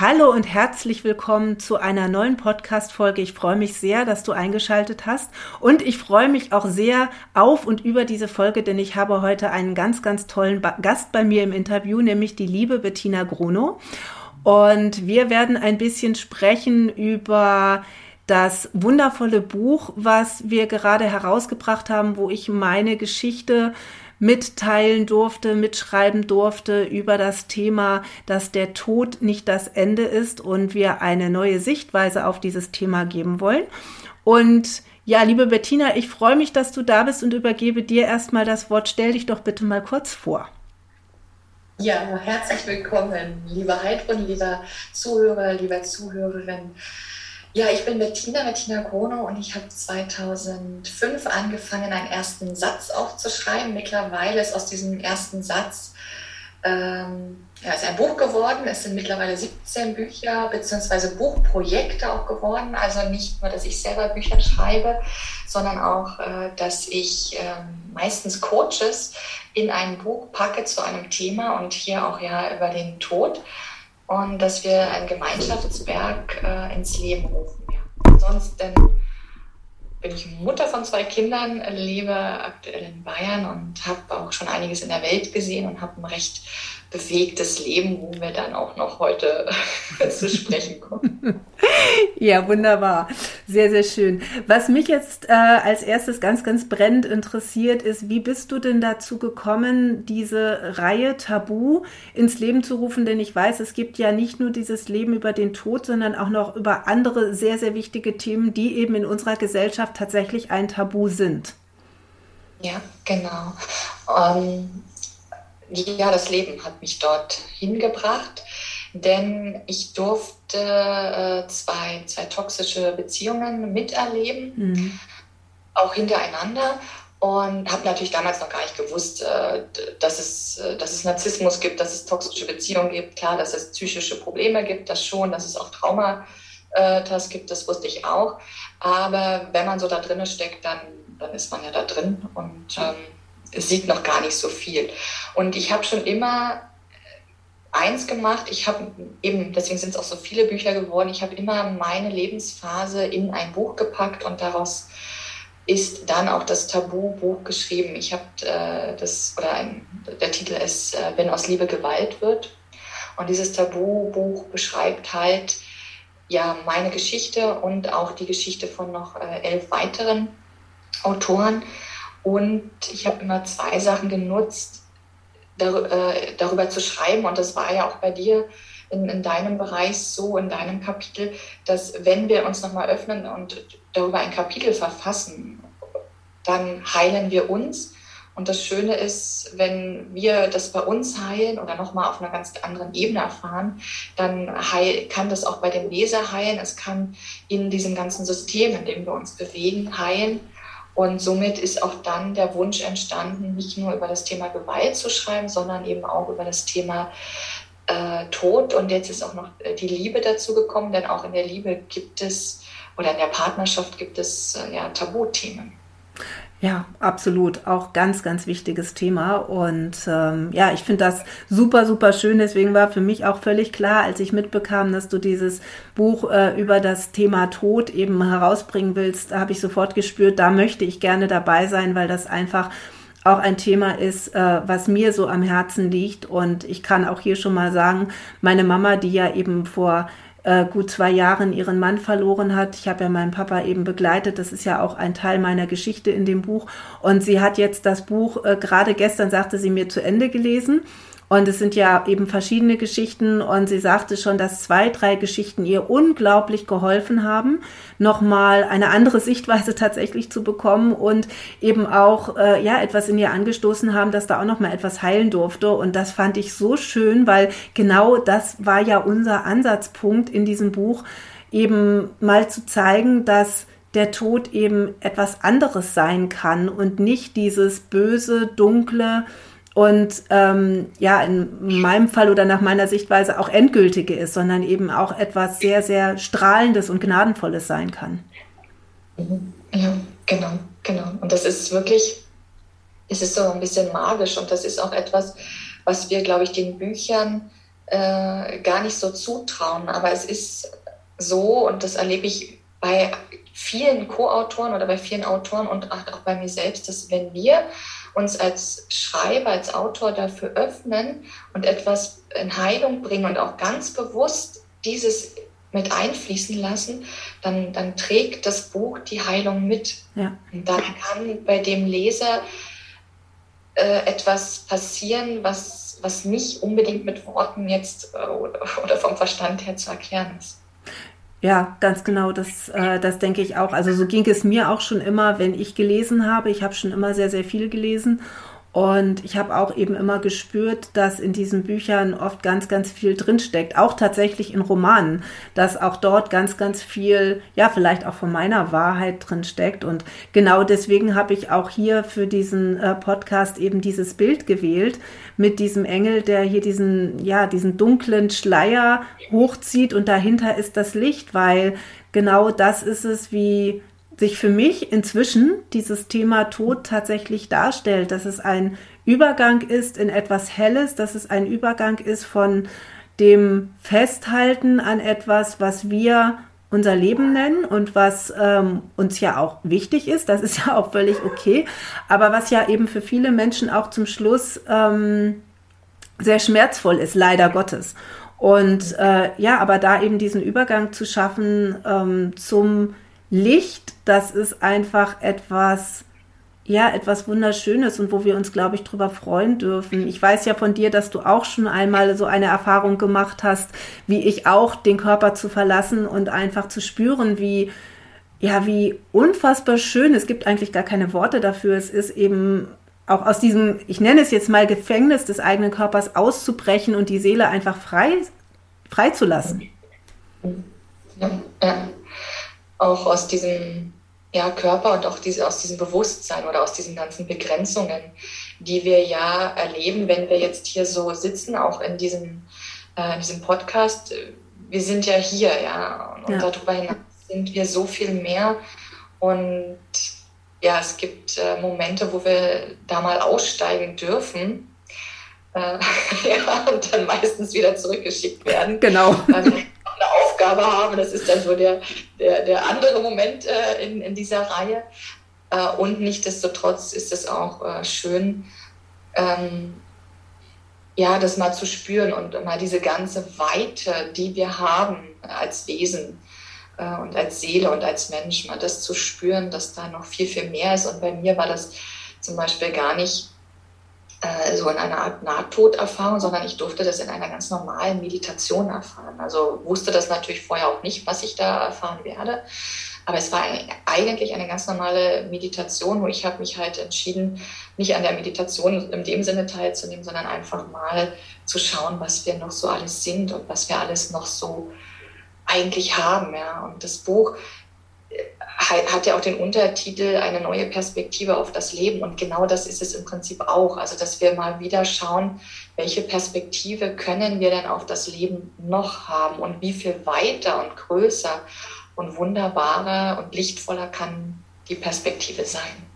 Hallo und herzlich willkommen zu einer neuen Podcast-Folge. Ich freue mich sehr, dass du eingeschaltet hast und ich freue mich auch sehr auf und über diese Folge, denn ich habe heute einen ganz, ganz tollen Gast bei mir im Interview, nämlich die liebe Bettina Gruno. Und wir werden ein bisschen sprechen über das wundervolle Buch, was wir gerade herausgebracht haben, wo ich meine Geschichte mitteilen durfte, mitschreiben durfte über das Thema, dass der Tod nicht das Ende ist und wir eine neue Sichtweise auf dieses Thema geben wollen. Und ja, liebe Bettina, ich freue mich, dass du da bist und übergebe dir erstmal das Wort. Stell dich doch bitte mal kurz vor. Ja, herzlich willkommen, lieber Heidrun, lieber Zuhörer, lieber Zuhörerin. Ja, ich bin Bettina, Bettina Grono und ich habe 2005 angefangen, einen ersten Satz aufzuschreiben. Mittlerweile ist aus diesem ersten Satz ähm, ja, ist ein Buch geworden. Es sind mittlerweile 17 Bücher bzw. Buchprojekte auch geworden. Also nicht nur, dass ich selber Bücher schreibe, sondern auch, äh, dass ich äh, meistens Coaches in ein Buch packe zu einem Thema und hier auch ja über den Tod und dass wir ein Gemeinschaftswerk äh, ins Leben rufen. Ja. Ansonsten bin ich Mutter von zwei Kindern, lebe aktuell in Bayern und habe auch schon einiges in der Welt gesehen und habe ein recht bewegtes Leben, wo wir dann auch noch heute zu sprechen kommen. Ja, wunderbar. Sehr, sehr schön. Was mich jetzt äh, als erstes ganz, ganz brennend interessiert, ist, wie bist du denn dazu gekommen, diese Reihe Tabu ins Leben zu rufen? Denn ich weiß, es gibt ja nicht nur dieses Leben über den Tod, sondern auch noch über andere sehr, sehr wichtige Themen, die eben in unserer Gesellschaft tatsächlich ein Tabu sind. Ja, genau. Ähm, ja, das Leben hat mich dort hingebracht, denn ich durfte äh, zwei, zwei toxische Beziehungen miterleben, mhm. auch hintereinander. Und habe natürlich damals noch gar nicht gewusst, äh, dass, es, äh, dass es Narzissmus gibt, dass es toxische Beziehungen gibt. Klar, dass es psychische Probleme gibt, das schon, dass es auch Traumata gibt, das wusste ich auch. Aber wenn man so da drin steckt, dann, dann ist man ja da drin. Und ähm, sieht noch gar nicht so viel. Und ich habe schon immer eins gemacht, ich habe eben, deswegen sind es auch so viele Bücher geworden, ich habe immer meine Lebensphase in ein Buch gepackt und daraus ist dann auch das Tabu-Buch geschrieben. Ich habe äh, das, oder ein, der Titel ist äh, Wenn aus Liebe Gewalt wird. Und dieses Tabu-Buch beschreibt halt ja meine Geschichte und auch die Geschichte von noch äh, elf weiteren Autoren, und ich habe immer zwei Sachen genutzt, dar, äh, darüber zu schreiben. Und das war ja auch bei dir in, in deinem Bereich so, in deinem Kapitel, dass wenn wir uns nochmal öffnen und darüber ein Kapitel verfassen, dann heilen wir uns. Und das Schöne ist, wenn wir das bei uns heilen oder nochmal auf einer ganz anderen Ebene erfahren, dann heil, kann das auch bei dem Leser heilen. Es kann in diesem ganzen System, in dem wir uns bewegen, heilen. Und somit ist auch dann der Wunsch entstanden, nicht nur über das Thema Gewalt zu schreiben, sondern eben auch über das Thema äh, Tod. Und jetzt ist auch noch äh, die Liebe dazu gekommen, denn auch in der Liebe gibt es oder in der Partnerschaft gibt es äh, ja Tabuthemen. Ja, absolut. Auch ganz, ganz wichtiges Thema. Und ähm, ja, ich finde das super, super schön. Deswegen war für mich auch völlig klar, als ich mitbekam, dass du dieses Buch äh, über das Thema Tod eben herausbringen willst, habe ich sofort gespürt, da möchte ich gerne dabei sein, weil das einfach auch ein Thema ist, äh, was mir so am Herzen liegt. Und ich kann auch hier schon mal sagen, meine Mama, die ja eben vor äh, gut zwei Jahren ihren Mann verloren hat. Ich habe ja meinen Papa eben begleitet. Das ist ja auch ein Teil meiner Geschichte in dem Buch. Und sie hat jetzt das Buch, äh, gerade gestern sagte sie mir zu Ende gelesen. Und es sind ja eben verschiedene Geschichten und sie sagte schon, dass zwei, drei Geschichten ihr unglaublich geholfen haben, nochmal eine andere Sichtweise tatsächlich zu bekommen und eben auch äh, ja etwas in ihr angestoßen haben, dass da auch nochmal etwas heilen durfte. Und das fand ich so schön, weil genau das war ja unser Ansatzpunkt in diesem Buch, eben mal zu zeigen, dass der Tod eben etwas anderes sein kann und nicht dieses böse, dunkle, und ähm, ja, in meinem Fall oder nach meiner Sichtweise auch endgültige ist, sondern eben auch etwas sehr, sehr Strahlendes und Gnadenvolles sein kann. Mhm. Ja, genau, genau. Und das ist wirklich, es ist so ein bisschen magisch und das ist auch etwas, was wir, glaube ich, den Büchern äh, gar nicht so zutrauen. Aber es ist so, und das erlebe ich bei vielen Co-Autoren oder bei vielen Autoren und auch bei mir selbst, dass wenn wir uns als Schreiber, als Autor dafür öffnen und etwas in Heilung bringen und auch ganz bewusst dieses mit einfließen lassen, dann, dann trägt das Buch die Heilung mit. Ja. Und dann kann bei dem Leser äh, etwas passieren, was, was nicht unbedingt mit Worten jetzt äh, oder vom Verstand her zu erklären ist. Ja, ganz genau, das, äh, das denke ich auch. Also so ging es mir auch schon immer, wenn ich gelesen habe. Ich habe schon immer sehr, sehr viel gelesen und ich habe auch eben immer gespürt, dass in diesen Büchern oft ganz, ganz viel drinsteckt. Auch tatsächlich in Romanen, dass auch dort ganz, ganz viel, ja, vielleicht auch von meiner Wahrheit drinsteckt. Und genau deswegen habe ich auch hier für diesen äh, Podcast eben dieses Bild gewählt mit diesem Engel, der hier diesen, ja, diesen dunklen Schleier hochzieht und dahinter ist das Licht, weil genau das ist es, wie sich für mich inzwischen dieses Thema Tod tatsächlich darstellt, dass es ein Übergang ist in etwas Helles, dass es ein Übergang ist von dem Festhalten an etwas, was wir unser Leben nennen und was ähm, uns ja auch wichtig ist, das ist ja auch völlig okay, aber was ja eben für viele Menschen auch zum Schluss ähm, sehr schmerzvoll ist, leider Gottes. Und äh, ja, aber da eben diesen Übergang zu schaffen ähm, zum Licht, das ist einfach etwas, ja, etwas Wunderschönes und wo wir uns, glaube ich, drüber freuen dürfen. Ich weiß ja von dir, dass du auch schon einmal so eine Erfahrung gemacht hast, wie ich auch, den Körper zu verlassen und einfach zu spüren, wie, ja, wie unfassbar schön, es gibt eigentlich gar keine Worte dafür, es ist eben auch aus diesem, ich nenne es jetzt mal Gefängnis des eigenen Körpers auszubrechen und die Seele einfach frei, freizulassen. Ja, ja auch aus diesem ja, Körper und auch diese, aus diesem Bewusstsein oder aus diesen ganzen Begrenzungen, die wir ja erleben, wenn wir jetzt hier so sitzen, auch in diesem, äh, in diesem Podcast. Wir sind ja hier, ja, und ja. darüber hinaus sind wir so viel mehr. Und ja, es gibt äh, Momente, wo wir da mal aussteigen dürfen. Äh, ja, und dann meistens wieder zurückgeschickt werden. Genau. Eine Aufgabe haben. Das ist dann so der, der, der andere Moment äh, in, in dieser Reihe. Äh, und nichtsdestotrotz ist es auch äh, schön, ähm, ja, das mal zu spüren und mal diese ganze Weite, die wir haben als Wesen äh, und als Seele und als Mensch, mal das zu spüren, dass da noch viel, viel mehr ist. Und bei mir war das zum Beispiel gar nicht äh, so in einer Art Nahtoderfahrung, sondern ich durfte das in einer ganz normalen Meditation erfahren. Also wusste das natürlich vorher auch nicht, was ich da erfahren werde. Aber es war eigentlich eine ganz normale Meditation, wo ich habe mich halt entschieden, nicht an der Meditation in dem Sinne teilzunehmen, sondern einfach mal zu schauen, was wir noch so alles sind und was wir alles noch so eigentlich haben. Ja. Und das Buch hat ja auch den Untertitel eine neue Perspektive auf das Leben. Und genau das ist es im Prinzip auch. Also, dass wir mal wieder schauen, welche Perspektive können wir denn auf das Leben noch haben und wie viel weiter und größer und wunderbarer und lichtvoller kann die Perspektive sein.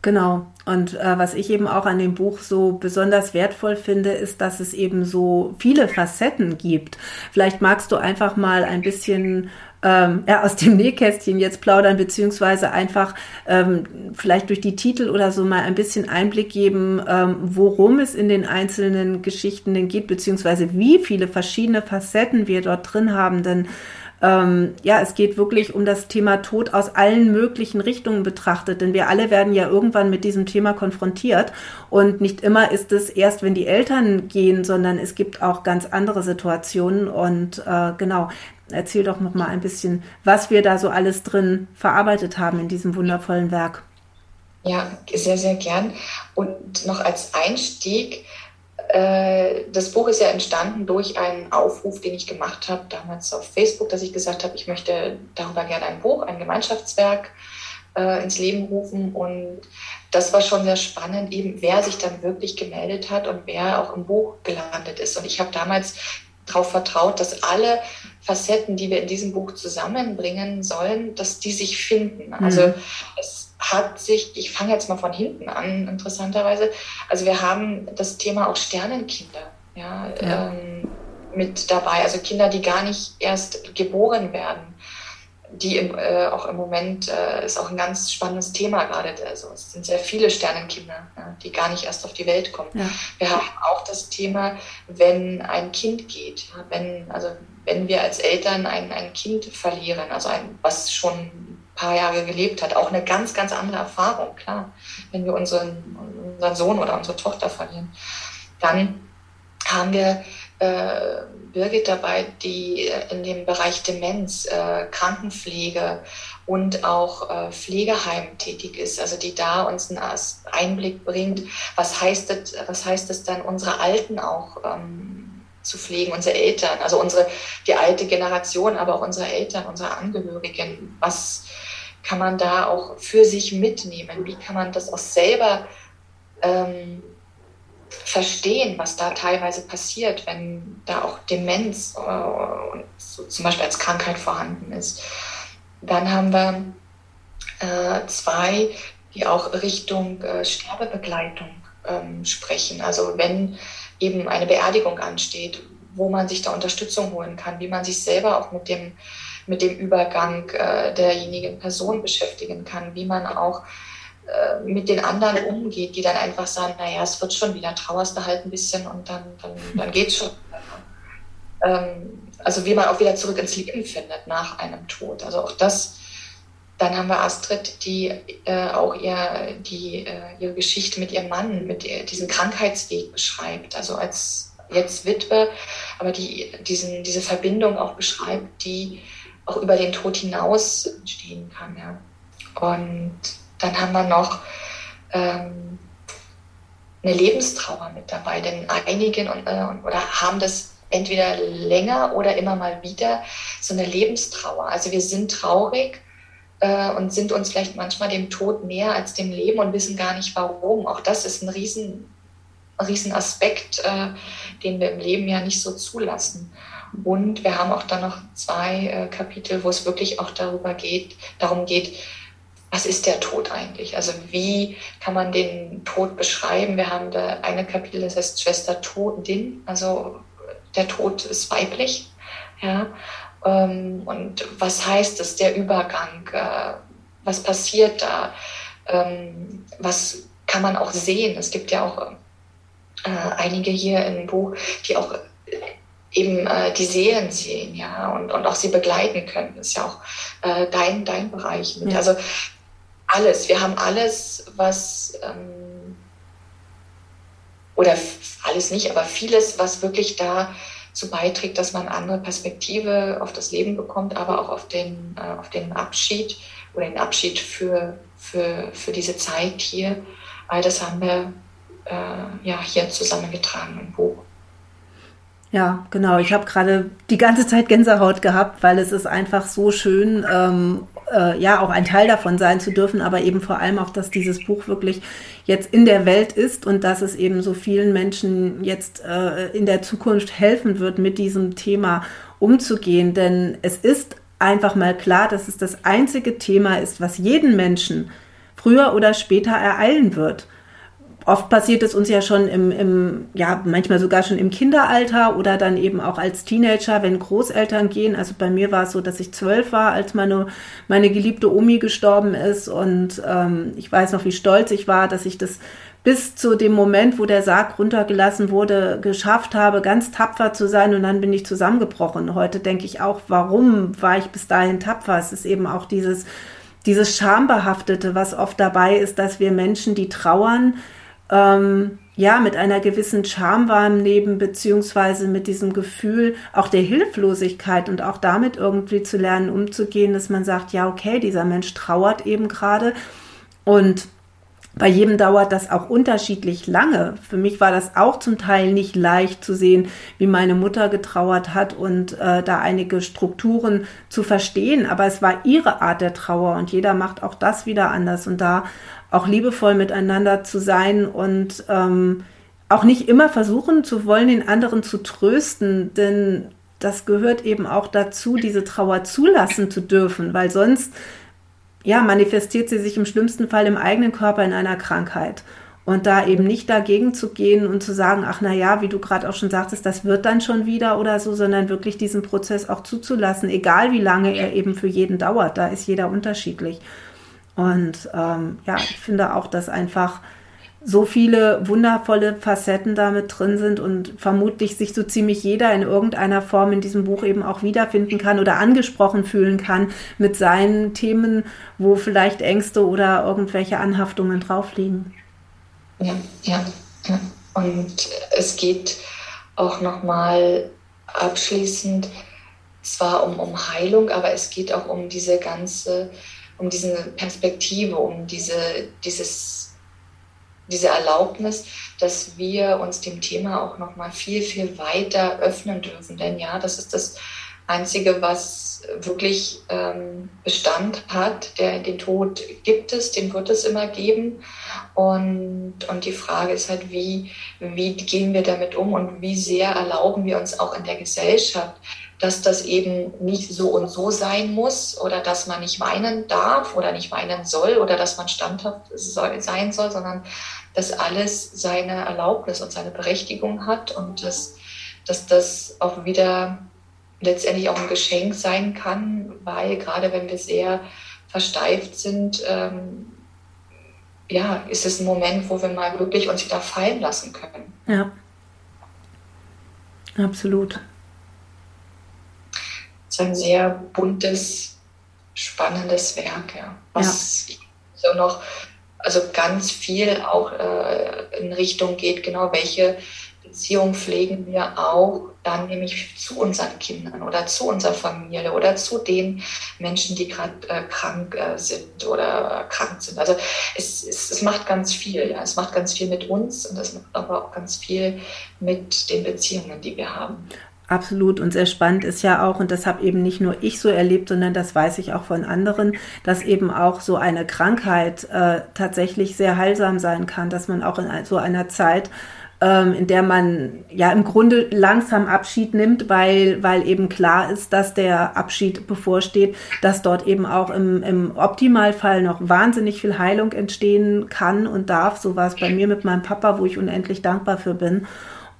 Genau. Und äh, was ich eben auch an dem Buch so besonders wertvoll finde, ist, dass es eben so viele Facetten gibt. Vielleicht magst du einfach mal ein bisschen ähm, ja, aus dem Nähkästchen jetzt plaudern, beziehungsweise einfach ähm, vielleicht durch die Titel oder so mal ein bisschen Einblick geben, ähm, worum es in den einzelnen Geschichten denn geht, beziehungsweise wie viele verschiedene Facetten wir dort drin haben. Denn ähm, ja, es geht wirklich um das Thema Tod aus allen möglichen Richtungen betrachtet, denn wir alle werden ja irgendwann mit diesem Thema konfrontiert. Und nicht immer ist es erst, wenn die Eltern gehen, sondern es gibt auch ganz andere Situationen. Und äh, genau, erzähl doch noch mal ein bisschen, was wir da so alles drin verarbeitet haben in diesem wundervollen Werk. Ja, sehr, sehr gern. Und noch als Einstieg, äh, das Buch ist ja entstanden durch einen Aufruf, den ich gemacht habe, damals auf Facebook, dass ich gesagt habe, ich möchte darüber gerne ein Buch, ein Gemeinschaftswerk äh, ins Leben rufen. Und das war schon sehr spannend, eben wer sich dann wirklich gemeldet hat und wer auch im Buch gelandet ist. Und ich habe damals darauf vertraut, dass alle Facetten, die wir in diesem Buch zusammenbringen sollen, dass die sich finden. Also mhm. es hat sich, ich fange jetzt mal von hinten an, interessanterweise. Also wir haben das Thema auch Sternenkinder. Ja, ja. Ähm, mit dabei, also Kinder, die gar nicht erst geboren werden die im, äh, auch im Moment äh, ist auch ein ganz spannendes Thema gerade. Also es sind sehr viele Sternenkinder, ja, die gar nicht erst auf die Welt kommen. Ja. Wir haben auch das Thema, wenn ein Kind geht, ja, wenn, also wenn wir als Eltern ein, ein Kind verlieren, also ein, was schon ein paar Jahre gelebt hat, auch eine ganz, ganz andere Erfahrung, klar. Wenn wir unseren, unseren Sohn oder unsere Tochter verlieren, dann haben wir äh, Birgit dabei, die in dem Bereich Demenz, äh, Krankenpflege und auch äh, Pflegeheim tätig ist, also die da uns einen Einblick bringt, was heißt es, was heißt es dann, unsere Alten auch ähm, zu pflegen, unsere Eltern, also unsere, die alte Generation, aber auch unsere Eltern, unsere Angehörigen, was kann man da auch für sich mitnehmen, wie kann man das auch selber ähm, verstehen, was da teilweise passiert, wenn da auch Demenz äh, so zum Beispiel als Krankheit vorhanden ist. Dann haben wir äh, zwei, die auch Richtung äh, Sterbebegleitung ähm, sprechen. Also wenn eben eine Beerdigung ansteht, wo man sich da Unterstützung holen kann, wie man sich selber auch mit dem, mit dem Übergang äh, derjenigen Person beschäftigen kann, wie man auch äh, mit den anderen umgeht, die dann einfach sagen, naja, es wird schon wieder, trauerst du halt ein bisschen und dann, dann, dann geht's schon. Ähm, also wie man auch wieder zurück ins Leben findet nach einem Tod. Also auch das. Dann haben wir Astrid, die äh, auch ihr, die, äh, ihre Geschichte mit ihrem Mann, mit ihr, diesen Krankheitsweg beschreibt. Also als jetzt Witwe, aber die diesen, diese Verbindung auch beschreibt, die auch über den Tod hinaus entstehen kann. Ja. Und dann haben wir noch ähm, eine Lebenstrauer mit dabei, denn einige äh, oder haben das entweder länger oder immer mal wieder so eine Lebenstrauer. Also wir sind traurig äh, und sind uns vielleicht manchmal dem Tod näher als dem Leben und wissen gar nicht warum. Auch das ist ein riesen, riesen Aspekt, äh, den wir im Leben ja nicht so zulassen. Und wir haben auch dann noch zwei äh, Kapitel, wo es wirklich auch darüber geht, darum geht, was ist der Tod eigentlich? Also wie kann man den Tod beschreiben? Wir haben da eine Kapitel, das heißt Schwester Todin, also der Tod ist weiblich. Ja? Ähm, und was heißt es, der Übergang? Äh, was passiert da? Ähm, was kann man auch sehen? Es gibt ja auch äh, einige hier im Buch, die auch eben äh, die Seelen sehen, ja, und, und auch sie begleiten können. Das ist ja auch äh, dein, dein Bereich. Ja. Also alles. Wir haben alles, was, ähm, oder alles nicht, aber vieles, was wirklich dazu beiträgt, dass man andere Perspektive auf das Leben bekommt, aber auch auf den, äh, auf den Abschied oder den Abschied für, für, für diese Zeit hier. All das haben wir äh, ja, hier zusammengetragen im Buch. Ja, genau. Ich habe gerade die ganze Zeit Gänsehaut gehabt, weil es ist einfach so schön, ähm, äh, ja, auch ein Teil davon sein zu dürfen, aber eben vor allem auch, dass dieses Buch wirklich jetzt in der Welt ist und dass es eben so vielen Menschen jetzt äh, in der Zukunft helfen wird, mit diesem Thema umzugehen. Denn es ist einfach mal klar, dass es das einzige Thema ist, was jeden Menschen früher oder später ereilen wird oft passiert es uns ja schon im, im, ja, manchmal sogar schon im Kinderalter oder dann eben auch als Teenager, wenn Großeltern gehen. Also bei mir war es so, dass ich zwölf war, als meine, meine geliebte Omi gestorben ist. Und ähm, ich weiß noch, wie stolz ich war, dass ich das bis zu dem Moment, wo der Sarg runtergelassen wurde, geschafft habe, ganz tapfer zu sein und dann bin ich zusammengebrochen. Heute denke ich auch, warum war ich bis dahin tapfer? Es ist eben auch dieses, dieses Schambehaftete, was oft dabei ist, dass wir Menschen, die trauern, ähm, ja, mit einer gewissen Scham wahrnehmen, beziehungsweise mit diesem Gefühl auch der Hilflosigkeit und auch damit irgendwie zu lernen, umzugehen, dass man sagt, ja, okay, dieser Mensch trauert eben gerade. Und bei jedem dauert das auch unterschiedlich lange. Für mich war das auch zum Teil nicht leicht zu sehen, wie meine Mutter getrauert hat und äh, da einige Strukturen zu verstehen. Aber es war ihre Art der Trauer und jeder macht auch das wieder anders. Und da auch liebevoll miteinander zu sein und ähm, auch nicht immer versuchen zu wollen, den anderen zu trösten, denn das gehört eben auch dazu, diese Trauer zulassen zu dürfen, weil sonst ja manifestiert sie sich im schlimmsten Fall im eigenen Körper in einer Krankheit. und da eben nicht dagegen zu gehen und zu sagen, ach na ja, wie du gerade auch schon sagtest, das wird dann schon wieder oder so, sondern wirklich diesen Prozess auch zuzulassen, egal wie lange er eben für jeden dauert. Da ist jeder unterschiedlich. Und ähm, ja, ich finde auch, dass einfach so viele wundervolle Facetten damit drin sind und vermutlich sich so ziemlich jeder in irgendeiner Form in diesem Buch eben auch wiederfinden kann oder angesprochen fühlen kann mit seinen Themen, wo vielleicht Ängste oder irgendwelche Anhaftungen drauf liegen. Ja, ja, ja. Und es geht auch nochmal abschließend zwar um, um Heilung, aber es geht auch um diese ganze, um diese Perspektive, um diese, dieses, diese Erlaubnis, dass wir uns dem Thema auch nochmal viel, viel weiter öffnen dürfen. Denn ja, das ist das Einzige, was wirklich ähm, Bestand hat. Der, den Tod gibt es, den wird es immer geben. Und, und die Frage ist halt, wie, wie gehen wir damit um und wie sehr erlauben wir uns auch in der Gesellschaft, dass das eben nicht so und so sein muss oder dass man nicht weinen darf oder nicht weinen soll oder dass man standhaft sein soll, sondern dass alles seine Erlaubnis und seine Berechtigung hat und dass, dass das auch wieder letztendlich auch ein Geschenk sein kann, weil gerade wenn wir sehr versteift sind, ähm, ja, ist es ein Moment, wo wir mal wirklich uns wieder fallen lassen können. Ja, absolut. Es ist ein sehr buntes, spannendes Werk, ja. Was ja. so noch, also ganz viel auch äh, in Richtung geht, genau welche Beziehung pflegen wir auch dann nämlich zu unseren Kindern oder zu unserer Familie oder zu den Menschen, die gerade äh, krank äh, sind oder krank sind. Also es, es, es, macht ganz viel, ja. Es macht ganz viel mit uns und es macht aber auch ganz viel mit den Beziehungen, die wir haben. Absolut und sehr spannend ist ja auch, und das habe eben nicht nur ich so erlebt, sondern das weiß ich auch von anderen, dass eben auch so eine Krankheit äh, tatsächlich sehr heilsam sein kann, dass man auch in so einer Zeit ähm, in der man ja im Grunde langsam Abschied nimmt, weil, weil eben klar ist, dass der Abschied bevorsteht, dass dort eben auch im, im Optimalfall noch wahnsinnig viel Heilung entstehen kann und darf. So war es bei mir mit meinem Papa, wo ich unendlich dankbar für bin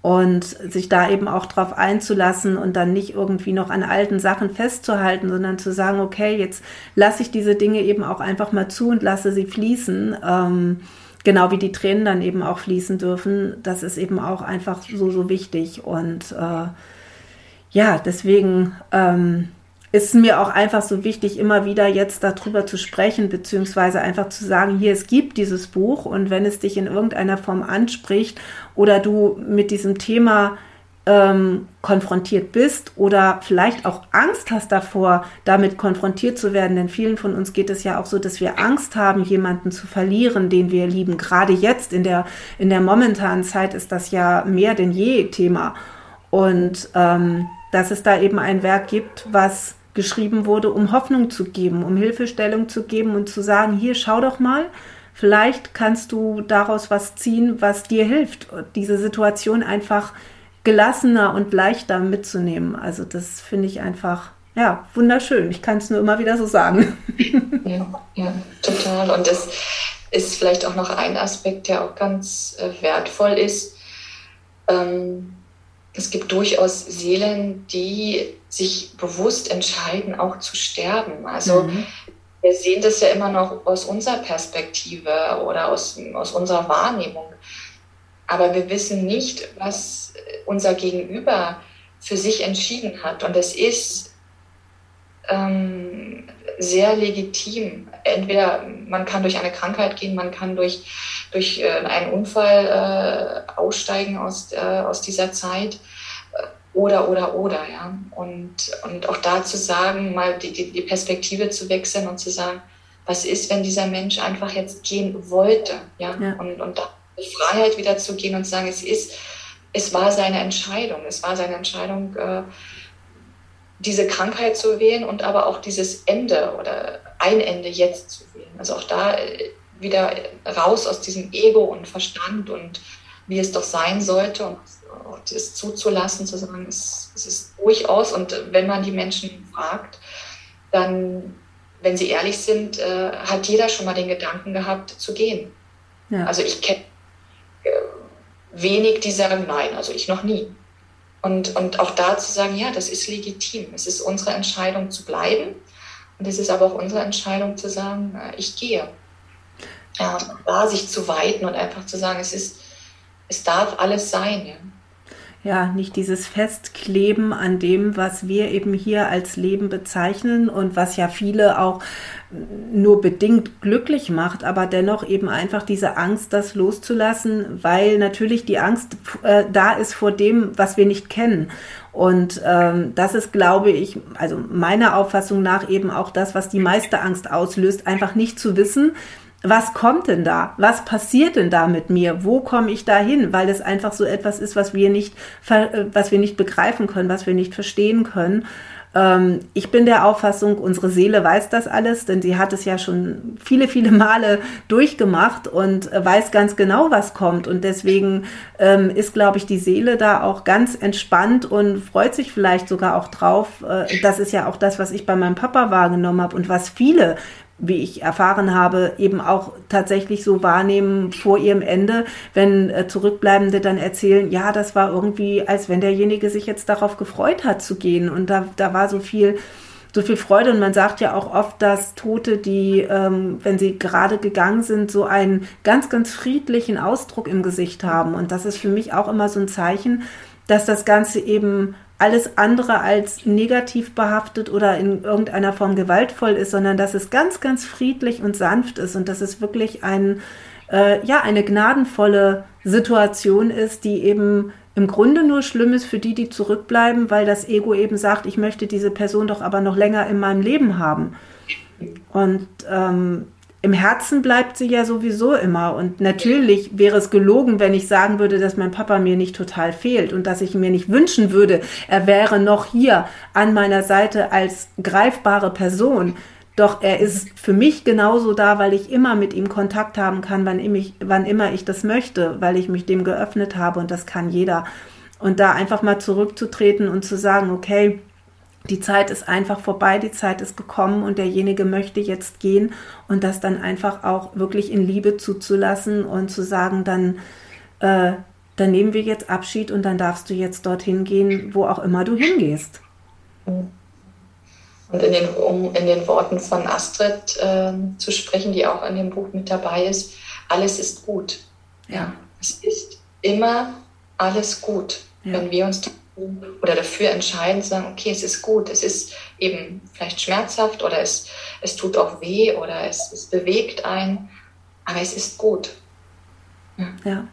und sich da eben auch drauf einzulassen und dann nicht irgendwie noch an alten Sachen festzuhalten, sondern zu sagen, okay, jetzt lasse ich diese Dinge eben auch einfach mal zu und lasse sie fließen. Ähm, genau wie die Tränen dann eben auch fließen dürfen, das ist eben auch einfach so, so wichtig. Und äh, ja, deswegen ähm, ist mir auch einfach so wichtig, immer wieder jetzt darüber zu sprechen, beziehungsweise einfach zu sagen, hier, es gibt dieses Buch und wenn es dich in irgendeiner Form anspricht oder du mit diesem Thema ähm, konfrontiert bist oder vielleicht auch Angst hast davor, damit konfrontiert zu werden. Denn vielen von uns geht es ja auch so, dass wir Angst haben, jemanden zu verlieren, den wir lieben. Gerade jetzt in der, in der momentanen Zeit ist das ja mehr denn je Thema. Und ähm, dass es da eben ein Werk gibt, was geschrieben wurde, um Hoffnung zu geben, um Hilfestellung zu geben und zu sagen, hier schau doch mal, vielleicht kannst du daraus was ziehen, was dir hilft, diese Situation einfach gelassener und leichter mitzunehmen. Also das finde ich einfach, ja, wunderschön. Ich kann es nur immer wieder so sagen. Ja, ja, total. Und das ist vielleicht auch noch ein Aspekt, der auch ganz äh, wertvoll ist. Ähm, es gibt durchaus Seelen, die sich bewusst entscheiden, auch zu sterben. Also mhm. wir sehen das ja immer noch aus unserer Perspektive oder aus, aus unserer Wahrnehmung. Aber wir wissen nicht, was unser Gegenüber für sich entschieden hat. Und es ist ähm, sehr legitim. Entweder man kann durch eine Krankheit gehen, man kann durch, durch äh, einen Unfall äh, aussteigen aus, äh, aus dieser Zeit. Oder, oder, oder, ja. Und, und auch da zu sagen, mal die, die Perspektive zu wechseln und zu sagen, was ist, wenn dieser Mensch einfach jetzt gehen wollte, ja. ja. Und, und da Freiheit wieder zu gehen und zu sagen, es ist, es war seine Entscheidung. Es war seine Entscheidung, äh, diese Krankheit zu wählen und aber auch dieses Ende oder ein Ende jetzt zu wählen. Also auch da äh, wieder raus aus diesem Ego und Verstand und wie es doch sein sollte und auch das zuzulassen, zu sagen, es, es ist durchaus und wenn man die Menschen fragt, dann, wenn sie ehrlich sind, äh, hat jeder schon mal den Gedanken gehabt, zu gehen. Ja. Also ich kenne wenig, die sagen, nein, also ich noch nie. Und, und auch da zu sagen, ja, das ist legitim. Es ist unsere Entscheidung zu bleiben. Und es ist aber auch unsere Entscheidung zu sagen, ich gehe. Ja, da sich zu weiten und einfach zu sagen, es ist, es darf alles sein. Ja ja, nicht dieses Festkleben an dem, was wir eben hier als Leben bezeichnen und was ja viele auch nur bedingt glücklich macht, aber dennoch eben einfach diese Angst, das loszulassen, weil natürlich die Angst äh, da ist vor dem, was wir nicht kennen. Und ähm, das ist, glaube ich, also meiner Auffassung nach eben auch das, was die meiste Angst auslöst, einfach nicht zu wissen, was kommt denn da? Was passiert denn da mit mir? Wo komme ich da hin? Weil es einfach so etwas ist, was wir nicht, äh, was wir nicht begreifen können, was wir nicht verstehen können. Ähm, ich bin der Auffassung, unsere Seele weiß das alles, denn sie hat es ja schon viele, viele Male durchgemacht und weiß ganz genau, was kommt. Und deswegen ähm, ist, glaube ich, die Seele da auch ganz entspannt und freut sich vielleicht sogar auch drauf. Äh, das ist ja auch das, was ich bei meinem Papa wahrgenommen habe und was viele wie ich erfahren habe, eben auch tatsächlich so wahrnehmen vor ihrem Ende, wenn äh, Zurückbleibende dann erzählen, ja, das war irgendwie, als wenn derjenige sich jetzt darauf gefreut hat zu gehen. Und da, da war so viel, so viel Freude. Und man sagt ja auch oft, dass Tote, die, ähm, wenn sie gerade gegangen sind, so einen ganz, ganz friedlichen Ausdruck im Gesicht haben. Und das ist für mich auch immer so ein Zeichen, dass das Ganze eben alles andere als negativ behaftet oder in irgendeiner Form gewaltvoll ist, sondern dass es ganz, ganz friedlich und sanft ist und dass es wirklich ein, äh, ja, eine gnadenvolle Situation ist, die eben im Grunde nur schlimm ist für die, die zurückbleiben, weil das Ego eben sagt, ich möchte diese Person doch aber noch länger in meinem Leben haben. Und ähm, im Herzen bleibt sie ja sowieso immer. Und natürlich wäre es gelogen, wenn ich sagen würde, dass mein Papa mir nicht total fehlt und dass ich mir nicht wünschen würde, er wäre noch hier an meiner Seite als greifbare Person. Doch er ist für mich genauso da, weil ich immer mit ihm Kontakt haben kann, wann, ich, wann immer ich das möchte, weil ich mich dem geöffnet habe und das kann jeder. Und da einfach mal zurückzutreten und zu sagen, okay, die Zeit ist einfach vorbei, die Zeit ist gekommen und derjenige möchte jetzt gehen und das dann einfach auch wirklich in Liebe zuzulassen und zu sagen, dann, äh, dann nehmen wir jetzt Abschied und dann darfst du jetzt dorthin gehen, wo auch immer du hingehst. Und in den, um in den Worten von Astrid äh, zu sprechen, die auch in dem Buch mit dabei ist, alles ist gut. Ja. Es ist immer alles gut, ja. wenn wir uns oder dafür entscheiden, zu sagen, okay, es ist gut, es ist eben vielleicht schmerzhaft oder es, es tut auch weh oder es, es bewegt einen, aber es ist gut. Ja,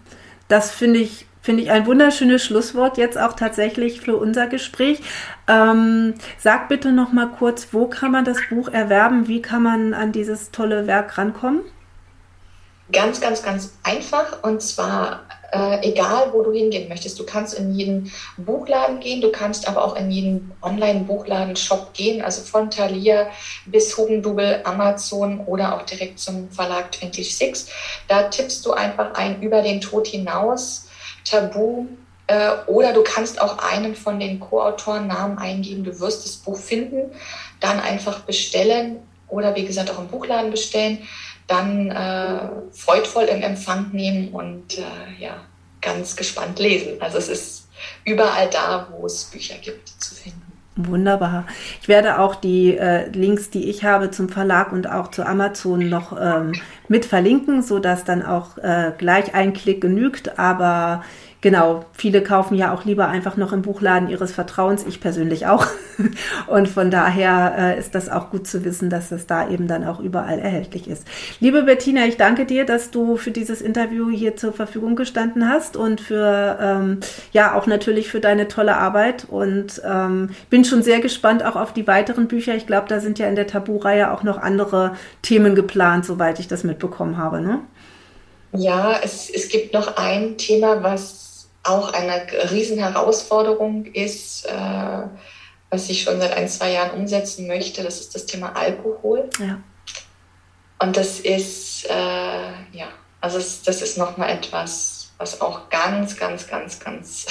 das finde ich, finde ich ein wunderschönes Schlusswort jetzt auch tatsächlich für unser Gespräch. Ähm, sag bitte noch mal kurz, wo kann man das Buch erwerben? Wie kann man an dieses tolle Werk rankommen? Ganz, ganz, ganz einfach. Und zwar äh, egal, wo du hingehen möchtest. Du kannst in jeden Buchladen gehen, du kannst aber auch in jeden Online-Buchladen-Shop gehen, also von Thalia bis Hugendubel, Amazon oder auch direkt zum Verlag 26. Da tippst du einfach ein über den Tod hinaus, Tabu, äh, oder du kannst auch einen von den Co-Autoren Namen eingeben. Du wirst das Buch finden, dann einfach bestellen oder wie gesagt auch im Buchladen bestellen dann äh, freudvoll im Empfang nehmen und äh, ja, ganz gespannt lesen. Also es ist überall da, wo es Bücher gibt, zu finden. Wunderbar. Ich werde auch die äh, Links, die ich habe zum Verlag und auch zu Amazon noch ähm, mit verlinken, sodass dann auch äh, gleich ein Klick genügt. Aber genau, viele kaufen ja auch lieber einfach noch im Buchladen ihres Vertrauens, ich persönlich auch. Und von daher äh, ist das auch gut zu wissen, dass es da eben dann auch überall erhältlich ist. Liebe Bettina, ich danke dir, dass du für dieses Interview hier zur Verfügung gestanden hast und für, ähm, ja, auch natürlich für deine tolle Arbeit. Und ähm, bin schon sehr gespannt auch auf die weiteren Bücher. Ich glaube, da sind ja in der Tabu-Reihe auch noch andere Themen geplant, soweit ich das mitbekommen habe. Ne? Ja, es, es gibt noch ein Thema, was auch eine Riesenherausforderung ist, äh, was ich schon seit ein, zwei Jahren umsetzen möchte, das ist das Thema Alkohol. Ja. Und das ist, äh, ja, also es, das ist nochmal etwas, was auch ganz, ganz, ganz, ganz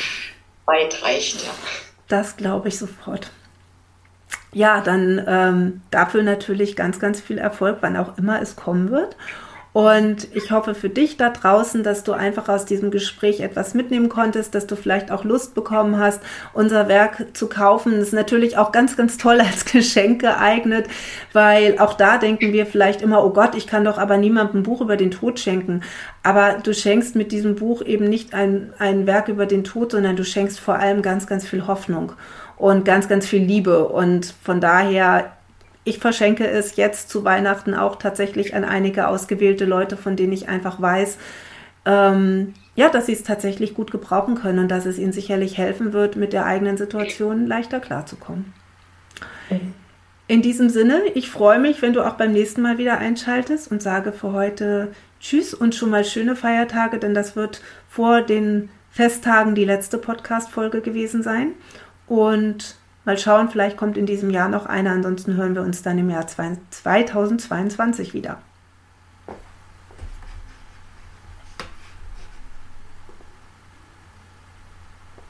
weit reicht. Ja. Das glaube ich sofort. Ja, dann ähm, dafür natürlich ganz, ganz viel Erfolg, wann auch immer es kommen wird. Und ich hoffe für dich da draußen, dass du einfach aus diesem Gespräch etwas mitnehmen konntest, dass du vielleicht auch Lust bekommen hast, unser Werk zu kaufen. Das ist natürlich auch ganz, ganz toll als Geschenk geeignet, weil auch da denken wir vielleicht immer, oh Gott, ich kann doch aber niemandem ein Buch über den Tod schenken. Aber du schenkst mit diesem Buch eben nicht ein, ein Werk über den Tod, sondern du schenkst vor allem ganz, ganz viel Hoffnung und ganz, ganz viel Liebe. Und von daher ich verschenke es jetzt zu Weihnachten auch tatsächlich an einige ausgewählte Leute, von denen ich einfach weiß, ähm, ja, dass sie es tatsächlich gut gebrauchen können und dass es ihnen sicherlich helfen wird, mit der eigenen Situation leichter klarzukommen. In diesem Sinne, ich freue mich, wenn du auch beim nächsten Mal wieder einschaltest und sage für heute Tschüss und schon mal schöne Feiertage, denn das wird vor den Festtagen die letzte Podcast-Folge gewesen sein. Und Mal schauen, vielleicht kommt in diesem Jahr noch einer, ansonsten hören wir uns dann im Jahr 2022 wieder.